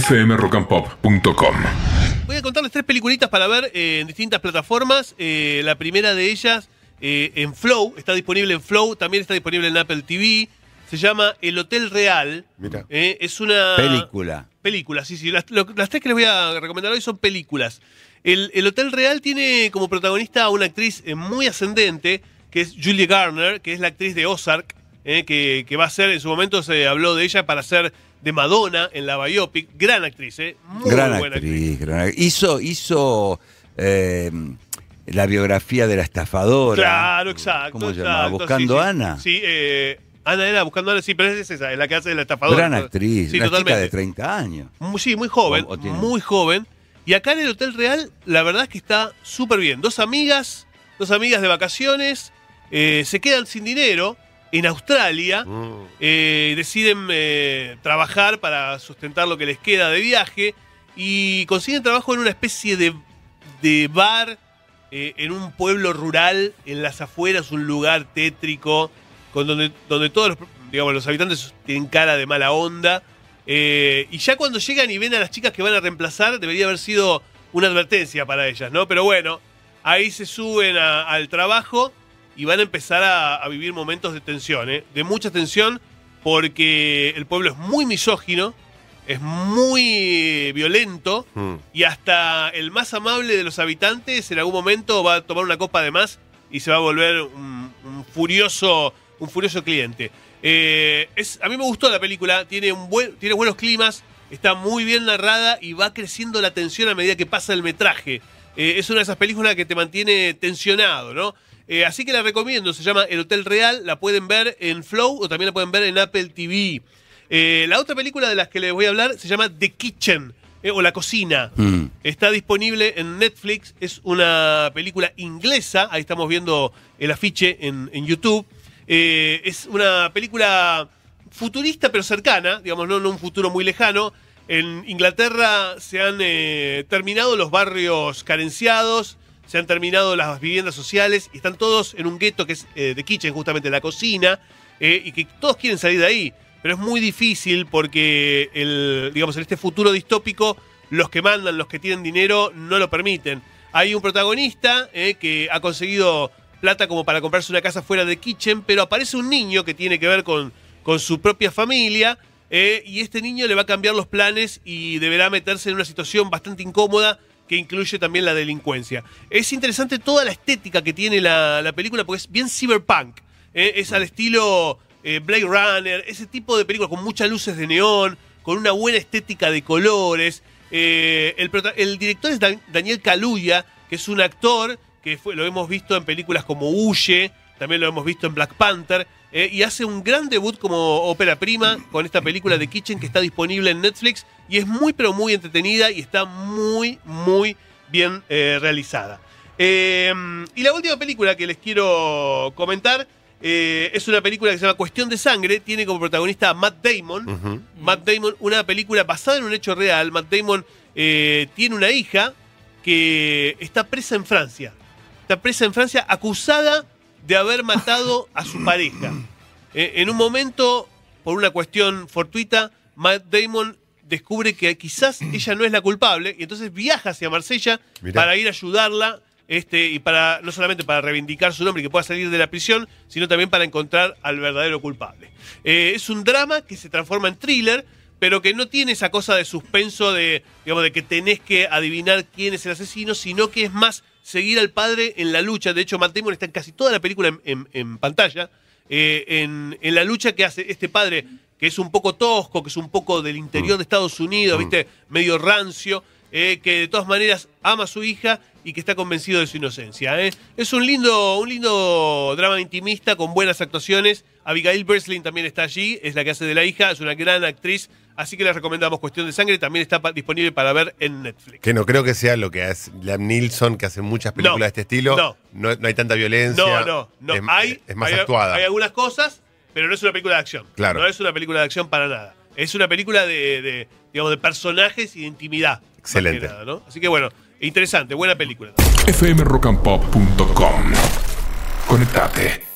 fmrockandpop.com. Voy a contarles tres peliculitas para ver eh, en distintas plataformas. Eh, la primera de ellas eh, en Flow, está disponible en Flow, también está disponible en Apple TV. Se llama El Hotel Real. Mira. Eh, es una. Película. Película, sí, sí. Las, lo- las tres que les voy a recomendar hoy son películas. El, el Hotel Real tiene como protagonista a una actriz eh, muy ascendente, que es Julia Garner, que es la actriz de Ozark, eh, que, que va a ser, en su momento se habló de ella para ser de Madonna en la biopic. Gran actriz, ¿eh? Muy gran buena actriz, gran Hizo, hizo eh, la biografía de la estafadora. Claro, exacto. ¿Cómo se llama? ¿Buscando sí. Ana? Sí, eh, Ana era Buscando Ana, sí, pero es esa, es la que hace de la estafadora. Gran actriz, Sí, una chica totalmente. de 30 años. Muy- Sí, muy joven, O- o tiene- muy joven. Y acá en el Hotel Real, la verdad es que está súper bien. Dos amigas, dos amigas de vacaciones, eh, se quedan sin dinero en Australia, Mm. eh, deciden eh, trabajar para sustentar lo que les queda de viaje y consiguen trabajo en una especie de, de bar eh, en un pueblo rural, en las afueras, un lugar tétrico, con donde, donde todos los, digamos, los habitantes tienen cara de mala onda. Y ya cuando llegan y ven a las chicas que van a reemplazar, debería haber sido una advertencia para ellas, ¿no? Pero bueno, ahí se suben a- al trabajo y van a empezar a, a vivir momentos de tensión, ¿eh? De mucha tensión, porque el pueblo es muy misógino, es muy violento, Mm. y hasta el más amable de los habitantes en algún momento va a tomar una copa de más y se va a volver un, un furioso, un furioso cliente. Eh, es, a mí me gustó la película, tiene, un buen, tiene buenos climas, está muy bien narrada y va creciendo la tensión a medida que pasa el metraje. Eh, es una de esas películas que te mantiene tensionado, ¿no? Eh, así que la recomiendo, se llama El Hotel Real, la pueden ver en Flow o también la pueden ver en Apple TV. Eh, la otra película de las que les voy a hablar se llama The Kitchen, eh, o La Cocina. Mm. Está disponible en Netflix, es una película inglesa, ahí estamos viendo el afiche en, en YouTube. Es una película futurista pero cercana, digamos, no, no un futuro muy lejano. En Inglaterra se han terminado los barrios carenciados, se han terminado las viviendas sociales y están todos en un gueto que es eh, The Kitchen, justamente la cocina, eh, y que todos quieren salir de ahí. Pero es muy difícil porque el, digamos, en este futuro distópico, los que mandan, los que tienen dinero, no lo permiten. Hay un protagonista eh, que ha conseguido plata como para comprarse una casa fuera de Kitchen, pero aparece un niño que tiene que ver con, con su propia familia, y este niño le va a cambiar los planes y deberá meterse en una situación bastante incómoda que incluye también la delincuencia. Es interesante toda la estética que tiene la, la película porque es bien cyberpunk. eh, es al estilo eh, Blade Runner, ese tipo de películas con muchas luces de neón, con una buena estética de colores. Eh, el, director es Dan- Daniel Kaluuya, que es un actor que fue- lo hemos visto en películas como Huye, también lo hemos visto en Black Panther, eh, y hace un gran debut como ópera prima con esta película de Kitchen que está disponible en Netflix y es muy pero muy entretenida y está muy muy bien eh, realizada. Eh, y la última película que les quiero comentar eh, es una película que se llama Cuestión de Sangre, tiene como protagonista a Matt Damon. Matt Damon, una película basada en un hecho real. Matt Damon eh, tiene una hija que está presa en Francia. Está presa en Francia acusada de haber matado a su pareja. Eh, en un momento, por una cuestión fortuita, Matt Damon descubre que quizás ella no es la culpable y entonces viaja hacia Marsella Mirá. para ir a ayudarla este, y para no solamente para reivindicar su nombre y que pueda salir de la prisión, sino también para encontrar al verdadero culpable. Eh, es un drama que se transforma en thriller, pero que no tiene esa cosa de suspenso de, digamos, de que tenés que adivinar quién es el asesino, sino que es más seguir al padre en la lucha. De hecho, Matt Damon está en casi toda la película en, en- en pantalla, eh, en, en la lucha que hace este padre, que es un poco tosco, que es un poco del interior de Estados Unidos, ¿viste? Medio rancio, eh, que de todas maneras ama a su hija y que está convencido de su inocencia. ¿eh? Es un lindo, un lindo drama intimista con buenas actuaciones. Abigail Breslin también está allí, es la que hace de la hija, es una gran actriz, así que les recomendamos Cuestión de Sangre, también está pa- disponible para ver en Netflix. Que no creo que sea lo que es Liam Neeson, que hace muchas películas No, de este estilo. no. No, no hay tanta violencia. No, no, no. Es, hay, es más hay- actuada. Hay algunas cosas, pero no es una película de acción. Claro. No es una película de acción para nada. Es una película de, de, digamos, de personajes y de intimidad. Más Excelente. que nada, ¿no? Así que bueno, interesante, buena película. fmrockandpop.com. Conectate.